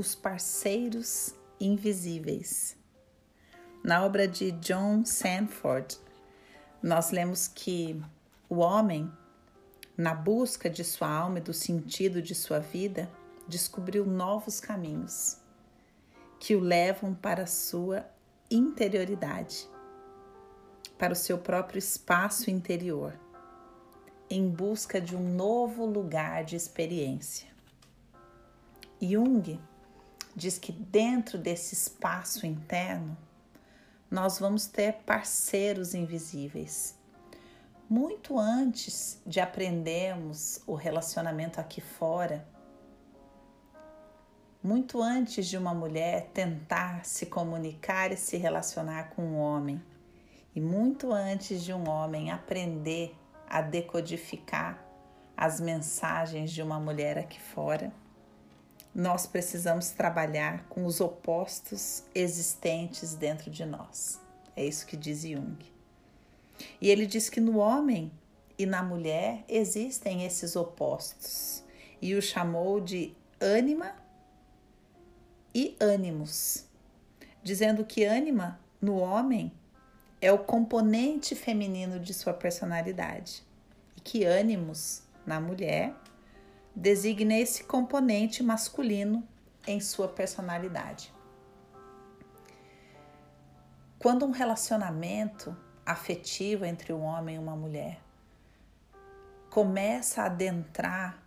Os Parceiros Invisíveis. Na obra de John Sanford, nós lemos que o homem, na busca de sua alma e do sentido de sua vida, descobriu novos caminhos que o levam para a sua interioridade, para o seu próprio espaço interior, em busca de um novo lugar de experiência. Jung diz que dentro desse espaço interno nós vamos ter parceiros invisíveis. Muito antes de aprendermos o relacionamento aqui fora, muito antes de uma mulher tentar se comunicar e se relacionar com um homem, e muito antes de um homem aprender a decodificar as mensagens de uma mulher aqui fora, nós precisamos trabalhar com os opostos existentes dentro de nós. É isso que diz Jung. E ele diz que no homem e na mulher existem esses opostos, e o chamou de ânima e ânimos, dizendo que ânima no homem é o componente feminino de sua personalidade e que ânimos na mulher designa esse componente masculino em sua personalidade. Quando um relacionamento afetivo entre um homem e uma mulher começa a adentrar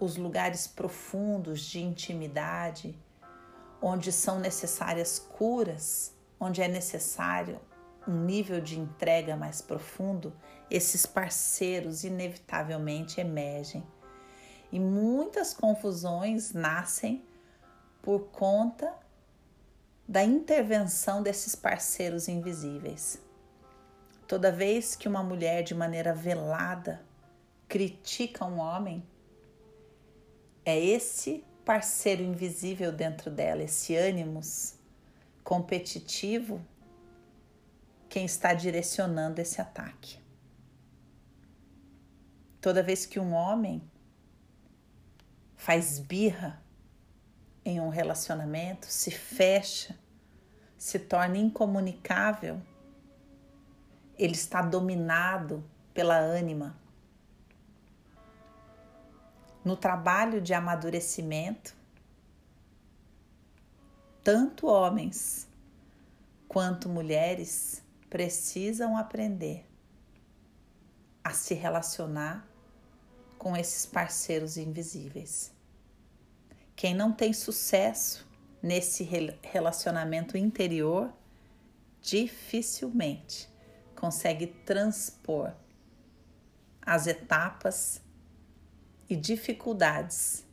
os lugares profundos de intimidade, onde são necessárias curas, onde é necessário um nível de entrega mais profundo, esses parceiros inevitavelmente emergem. E muitas confusões nascem por conta da intervenção desses parceiros invisíveis. Toda vez que uma mulher, de maneira velada, critica um homem, é esse parceiro invisível dentro dela, esse ânimos competitivo, quem está direcionando esse ataque. Toda vez que um homem faz birra em um relacionamento, se fecha, se torna incomunicável, ele está dominado pela ânima. No trabalho de amadurecimento, tanto homens quanto mulheres precisam aprender a se relacionar com esses parceiros invisíveis. Quem não tem sucesso nesse relacionamento interior dificilmente consegue transpor as etapas e dificuldades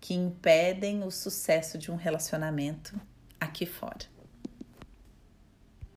que impedem o sucesso de um relacionamento aqui fora.